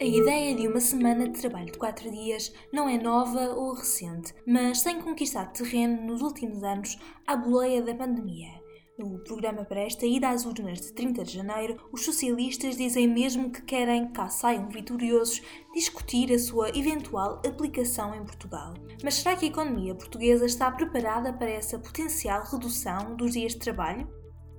A ideia de uma semana de trabalho de 4 dias não é nova ou recente, mas tem conquistado terreno nos últimos anos à boleia da pandemia. No programa para esta ida às urnas de 30 de janeiro, os socialistas dizem mesmo que querem, cá saiam vitoriosos, discutir a sua eventual aplicação em Portugal. Mas será que a economia portuguesa está preparada para essa potencial redução dos dias de trabalho?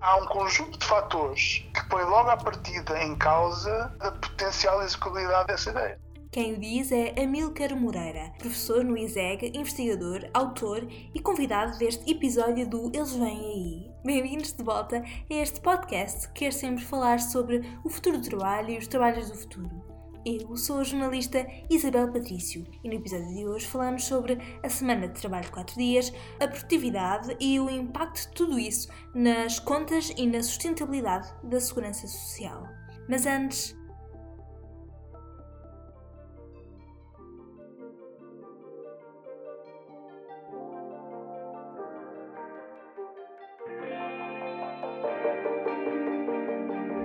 há um conjunto de fatores põe logo à partida em causa a potencial execuibilidade dessa ideia. Quem o diz é Amílcar Moreira, professor no ISEG, investigador, autor e convidado deste episódio do Eles Vêm Aí. Bem-vindos de volta a este podcast que quer sempre falar sobre o futuro do trabalho e os trabalhos do futuro. Eu sou a jornalista Isabel Patrício e no episódio de hoje falamos sobre a semana de trabalho de 4 dias, a produtividade e o impacto de tudo isso nas contas e na sustentabilidade da segurança social. Mas antes,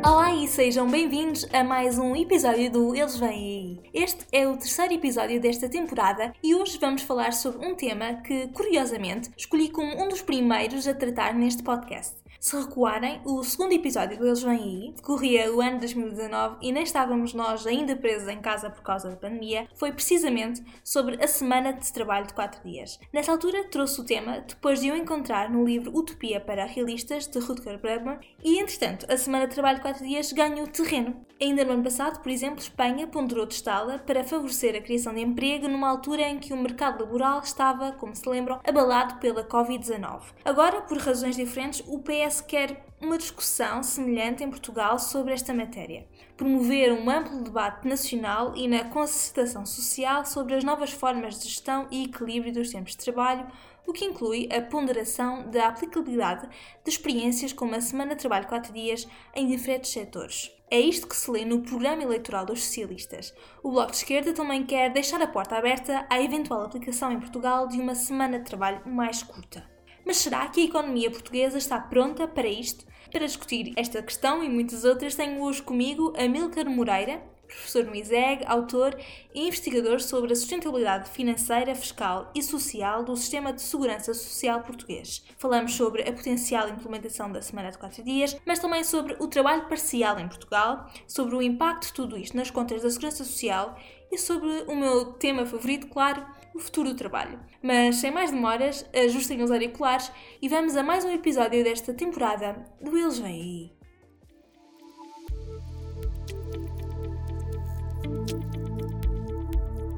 Olá e sejam bem-vindos a mais um episódio do Eles Vêm Aí. Este é o terceiro episódio desta temporada e hoje vamos falar sobre um tema que, curiosamente, escolhi como um dos primeiros a tratar neste podcast. Se recuarem, o segundo episódio do Eles Vêm Aí decorria o ano 2019 e nem estávamos nós ainda presos em casa por causa da pandemia, foi precisamente sobre a semana de trabalho de 4 dias. Nessa altura trouxe o tema depois de o encontrar no livro Utopia para Realistas, de Rutger Bregman, e entretanto a semana de trabalho de 4 dias ganhou terreno. Ainda no ano passado, por exemplo, Espanha ponderou testá-la para favorecer a criação de emprego numa altura em que o mercado laboral estava, como se lembram, abalado pela Covid-19. Agora, por razões diferentes, o PS PS quer uma discussão semelhante em Portugal sobre esta matéria. Promover um amplo debate nacional e na concertação social sobre as novas formas de gestão e equilíbrio dos tempos de trabalho, o que inclui a ponderação da aplicabilidade de experiências como a semana de trabalho 4 dias em diferentes setores. É isto que se lê no programa eleitoral dos socialistas. O Bloco de Esquerda também quer deixar a porta aberta à eventual aplicação em Portugal de uma semana de trabalho mais curta. Mas será que a economia portuguesa está pronta para isto? Para discutir esta questão e muitas outras, tenho hoje comigo Amílcar Moreira, professor no ISEG, autor e investigador sobre a sustentabilidade financeira, fiscal e social do sistema de segurança social português. Falamos sobre a potencial implementação da semana de 4 dias, mas também sobre o trabalho parcial em Portugal, sobre o impacto de tudo isto nas contas da segurança social e sobre o meu tema favorito, claro, o futuro do trabalho. Mas sem mais demoras, ajustem os auriculares e vamos a mais um episódio desta temporada do Eles Vêm Aí.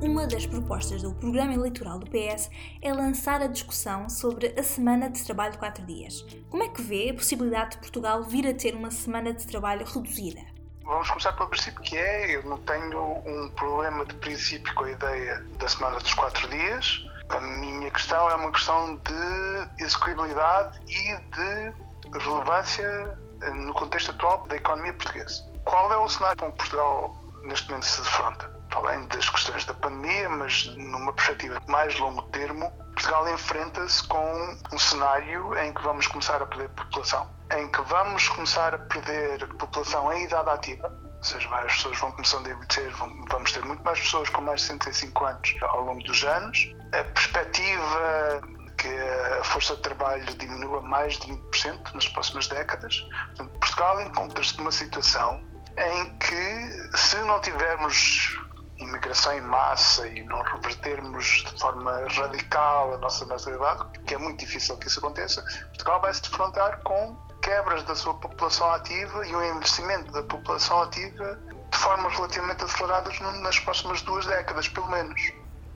Uma das propostas do programa eleitoral do PS é lançar a discussão sobre a semana de trabalho de 4 dias. Como é que vê a possibilidade de Portugal vir a ter uma semana de trabalho reduzida? Vamos começar pelo princípio que é, eu não tenho um problema de princípio com a ideia da semana dos quatro dias. A minha questão é uma questão de execuibilidade e de relevância no contexto atual da economia portuguesa. Qual é o cenário com que Portugal neste momento se defronta? Além das questões da pandemia, mas numa perspectiva de mais longo termo, Portugal enfrenta-se com um cenário em que vamos começar a perder população em que vamos começar a perder população em idade ativa, ou seja, várias pessoas vão começando a envelhecer, vamos ter muito mais pessoas com mais de 65 anos ao longo dos anos. A perspectiva que a força de trabalho diminua mais de 20% nas próximas décadas. Portanto, Portugal encontra-se numa situação em que, se não tivermos imigração em massa e não revertermos de forma radical a nossa nacionalidade, que é muito difícil que isso aconteça, Portugal vai se defrontar com quebras da sua população ativa e o envelhecimento da população ativa de formas relativamente aceleradas nas próximas duas décadas, pelo menos.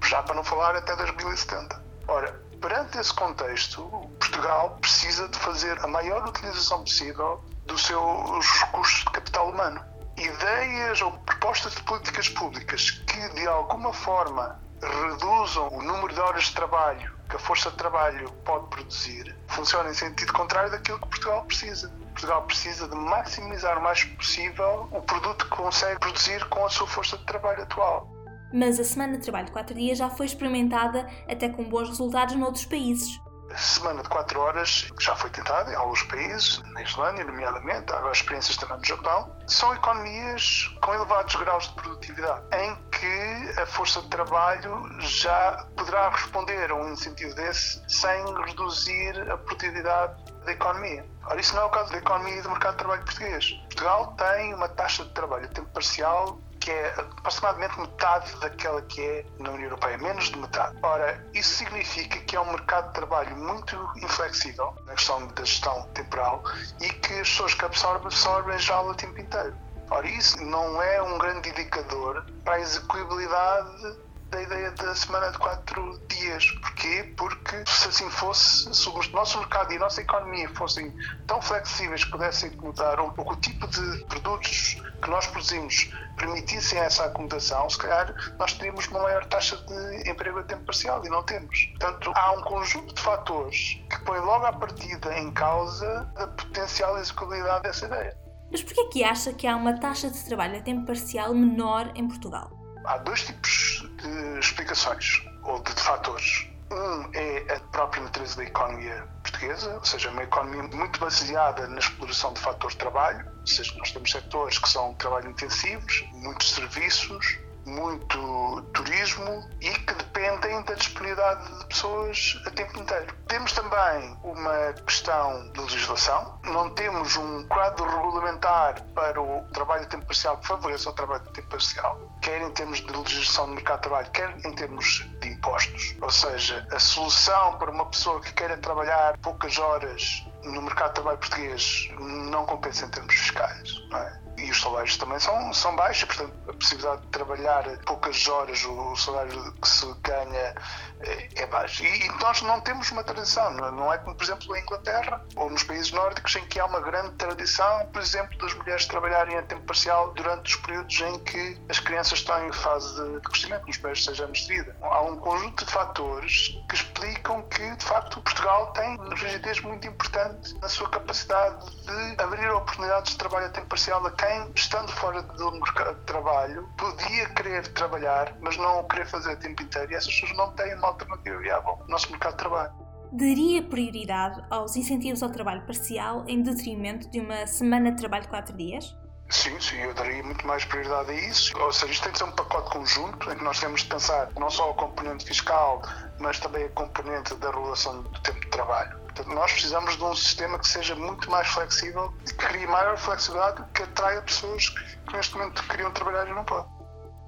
Já para não falar até 2070. Ora, perante esse contexto, Portugal precisa de fazer a maior utilização possível dos seus recursos de capital humano. Ideias ou propostas de políticas públicas que, de alguma forma, reduzam o número de horas de trabalho que a força de trabalho pode produzir funciona em sentido contrário daquilo que Portugal precisa. Portugal precisa de maximizar o mais possível o produto que consegue produzir com a sua força de trabalho atual. Mas a semana de trabalho de 4 dias já foi experimentada até com bons resultados noutros países. Semana de 4 horas já foi tentada em alguns países, na Islândia, nomeadamente, há agora experiências também no Japão. São economias com elevados graus de produtividade, em que a força de trabalho já poderá responder a um incentivo desse sem reduzir a produtividade da economia. Ora, isso não é o caso da economia e do mercado de trabalho português. Portugal tem uma taxa de trabalho a tempo parcial que é aproximadamente metade daquela que é na União Europeia, menos de metade. Ora, isso significa que é um mercado de trabalho muito inflexível na questão da gestão temporal e que as pessoas que absorvem, absorvem já o tempo inteiro. Ora, isso não é um grande indicador para a execuibilidade da ideia da semana de quatro dias. Porquê? Porque se assim fosse, se o nosso mercado e a nossa economia fossem tão flexíveis que pudessem mudar, ou que o tipo de produtos que nós produzimos permitissem essa acomodação, se calhar nós teríamos uma maior taxa de emprego a tempo parcial e não temos. Portanto, há um conjunto de fatores que põe logo à partida em causa a potencial execuibilidade dessa ideia. Mas porquê que acha que há uma taxa de trabalho a tempo parcial menor em Portugal? Há dois tipos de explicações ou de, de fatores. Um é a própria natureza da economia portuguesa, ou seja, uma economia muito baseada na exploração de fatores de trabalho, ou seja, nós temos setores que são trabalho intensivos, muitos serviços, muito turismo e que dependem da disponibilidade de pessoas a tempo inteiro. Temos também uma questão de legislação, não temos um quadro regulamentar para o trabalho a tempo parcial que favoreça o trabalho a tempo parcial, quer em termos de legislação do mercado de trabalho, quer em termos de impostos. Ou seja, a solução para uma pessoa que queira trabalhar poucas horas no mercado de trabalho português não compensa em termos fiscais. Não é? E os salários também são, são baixos, portanto, a possibilidade de trabalhar poucas horas, o salário que se ganha é, é baixo. E, e nós não temos uma tradição, não é como, por exemplo, na Inglaterra ou nos países nórdicos, em que há uma grande tradição, por exemplo, das mulheres trabalharem a tempo parcial durante os períodos em que as crianças estão em fase de crescimento, nos países seja anos de vida. Há um conjunto de fatores que explicam que, de facto, Portugal tem uma rigidez muito importante na sua capacidade de abrir oportunidades de trabalho a tempo parcial a quem, estando fora do mercado de trabalho, podia querer trabalhar, mas não o querer fazer a tempo inteiro. E essas pessoas não têm uma alternativa viável no nosso mercado de trabalho. Daria prioridade aos incentivos ao trabalho parcial em detrimento de uma semana de trabalho de 4 dias? Sim, sim, eu daria muito mais prioridade a isso. Ou seja, isto tem de ser um pacote conjunto em que nós temos de pensar não só a componente fiscal, mas também a componente da regulação do tempo de trabalho. Portanto, nós precisamos de um sistema que seja muito mais flexível que crie maior flexibilidade, que atraia pessoas que neste momento queriam trabalhar e não podem.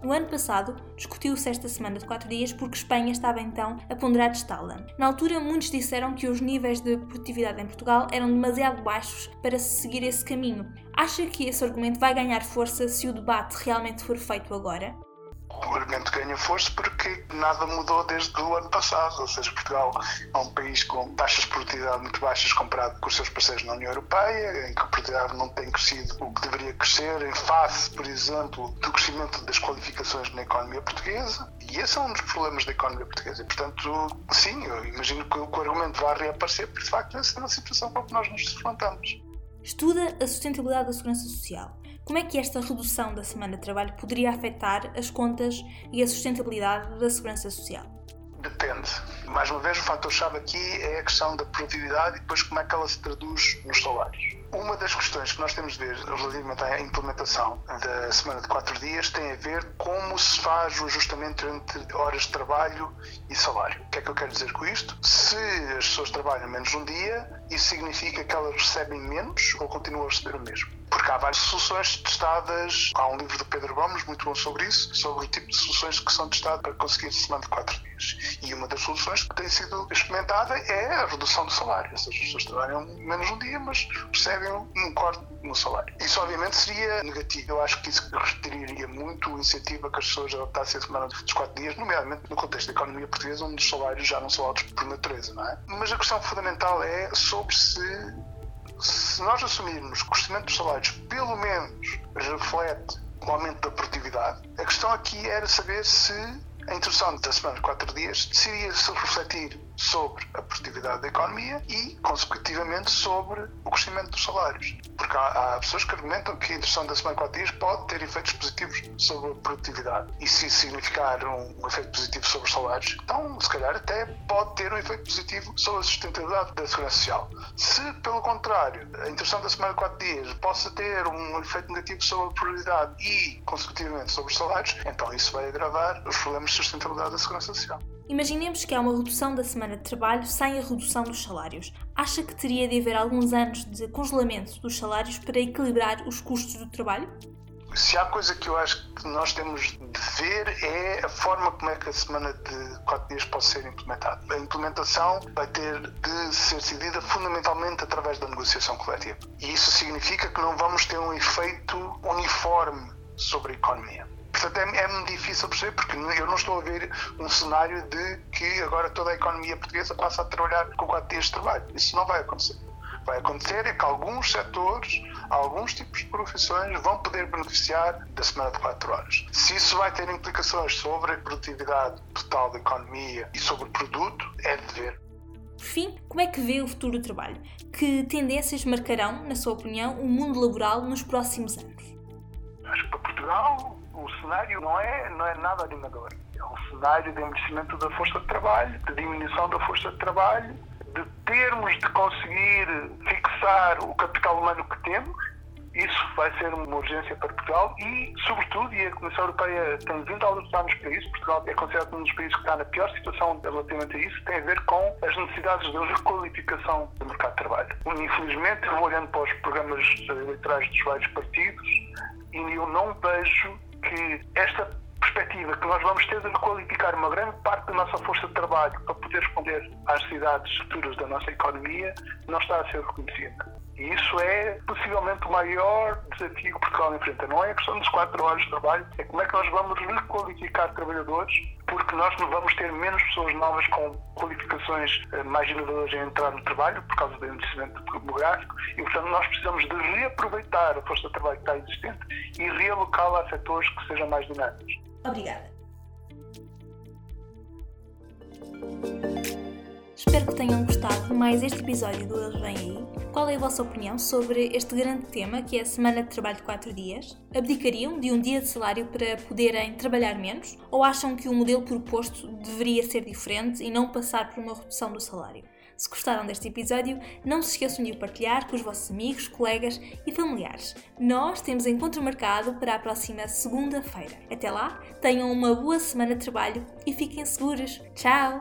No ano passado, discutiu-se esta semana de 4 dias porque Espanha estava então a ponderar testá-la. Na altura, muitos disseram que os níveis de produtividade em Portugal eram demasiado baixos para se seguir esse caminho. Acha que esse argumento vai ganhar força se o debate realmente for feito agora? O argumento ganha força porque nada mudou desde o ano passado. Ou seja, Portugal é um país com taxas de produtividade muito baixas comparado com os seus parceiros na União Europeia, em que a produtividade não tem crescido o que deveria crescer, em face, por exemplo, do crescimento das qualificações na economia portuguesa. E esse é um dos problemas da economia portuguesa. E, portanto, sim, eu imagino que o argumento vai reaparecer, porque de facto essa é uma situação com a que nós nos defrontamos. Estuda a sustentabilidade da segurança social. Como é que esta redução da semana de trabalho poderia afetar as contas e a sustentabilidade da segurança social? Depende. Mais uma vez, o fator-chave aqui é a questão da produtividade e depois como é que ela se traduz nos salários. Uma das questões que nós temos de ver relativamente à implementação da semana de quatro dias tem a ver como se faz o ajustamento entre horas de trabalho e salário. O que é que eu quero dizer com isto? Se as pessoas trabalham menos um dia, isso significa que elas recebem menos ou continuam a receber o mesmo? Porque há várias soluções testadas. Há um livro do Pedro Gomes muito bom sobre isso, sobre o tipo de soluções que são testadas para conseguir semana de quatro dias. E uma das soluções que tem sido experimentada é a redução do salário. Ou seja, as pessoas trabalham menos um dia, mas recebem um corte no salário. Isso, obviamente, seria negativo. Eu acho que isso retiraria muito o incentivo a que as pessoas adotassem a semana dos quatro dias, nomeadamente no contexto da economia portuguesa, onde os salários já não são altos por natureza, não é? Mas a questão fundamental é sobre se se nós assumirmos que o crescimento dos salários pelo menos reflete o aumento da produtividade, a questão aqui era saber se a introdução da semana de quatro dias seria se refletir sobre a produtividade da economia e, consecutivamente, sobre o crescimento dos salários. Porque há, há pessoas que argumentam que a introdução da semana 4 dias pode ter efeitos positivos sobre a produtividade. E se significar um, um efeito positivo sobre os salários, então, se calhar, até pode ter um efeito positivo sobre a sustentabilidade da segurança social. Se, pelo contrário, a introdução da semana 4 dias possa ter um efeito negativo sobre a produtividade e, consecutivamente, sobre os salários, então isso vai agravar os problemas de sustentabilidade da segurança social. Imaginemos que há uma redução da semana de trabalho sem a redução dos salários. Acha que teria de haver alguns anos de congelamento dos salários para equilibrar os custos do trabalho? Se há coisa que eu acho que nós temos de ver é a forma como é que a semana de 4 dias pode ser implementada. A implementação vai ter de ser decidida fundamentalmente através da negociação coletiva. E isso significa que não vamos ter um efeito uniforme sobre a economia. Portanto, é, é difícil perceber, porque eu não estou a ver um cenário de que agora toda a economia portuguesa passa a trabalhar com 4 dias de trabalho. Isso não vai acontecer. Vai acontecer é que alguns setores, alguns tipos de profissões vão poder beneficiar da semana de 4 horas. Se isso vai ter implicações sobre a produtividade total da economia e sobre o produto, é de ver. Por fim, como é que vê o futuro do trabalho? Que tendências marcarão, na sua opinião, o mundo laboral nos próximos anos? Acho que para Portugal o cenário não é, não é nada animador. É um cenário de envelhecimento da força de trabalho, de diminuição da força de trabalho, de termos de conseguir fixar o capital humano que temos. Isso vai ser uma urgência para Portugal e, sobretudo, e a Comissão Europeia tem vindo a alertar-nos para isso, Portugal é considerado um dos países que está na pior situação relativamente a isso, tem a ver com as necessidades de requalificação do mercado de trabalho. Infelizmente, eu vou olhando para os programas eleitorais dos vários partidos e eu não vejo que esta perspectiva que nós vamos ter de qualificar uma grande parte da nossa força de trabalho para poder responder às cidades futuras da nossa economia não está a ser reconhecida. E isso é possivelmente o maior desafio que Portugal enfrenta. Não é a questão das quatro horas de trabalho, é como é que nós vamos requalificar trabalhadores, porque nós vamos ter menos pessoas novas com qualificações eh, mais inovadoras em entrar no trabalho, por causa do envelhecimento demográfico, e portanto nós precisamos de reaproveitar a força de trabalho que está existente e realocá-la a setores que sejam mais dinâmicos. Obrigada. Espero que tenham gostado mais este episódio do Eles Vêm Aí. Qual é a vossa opinião sobre este grande tema que é a semana de trabalho de 4 dias? Abdicariam de um dia de salário para poderem trabalhar menos? Ou acham que o modelo proposto deveria ser diferente e não passar por uma redução do salário? Se gostaram deste episódio, não se esqueçam de o partilhar com os vossos amigos, colegas e familiares. Nós temos encontro marcado para a próxima segunda-feira. Até lá, tenham uma boa semana de trabalho e fiquem seguros. Tchau!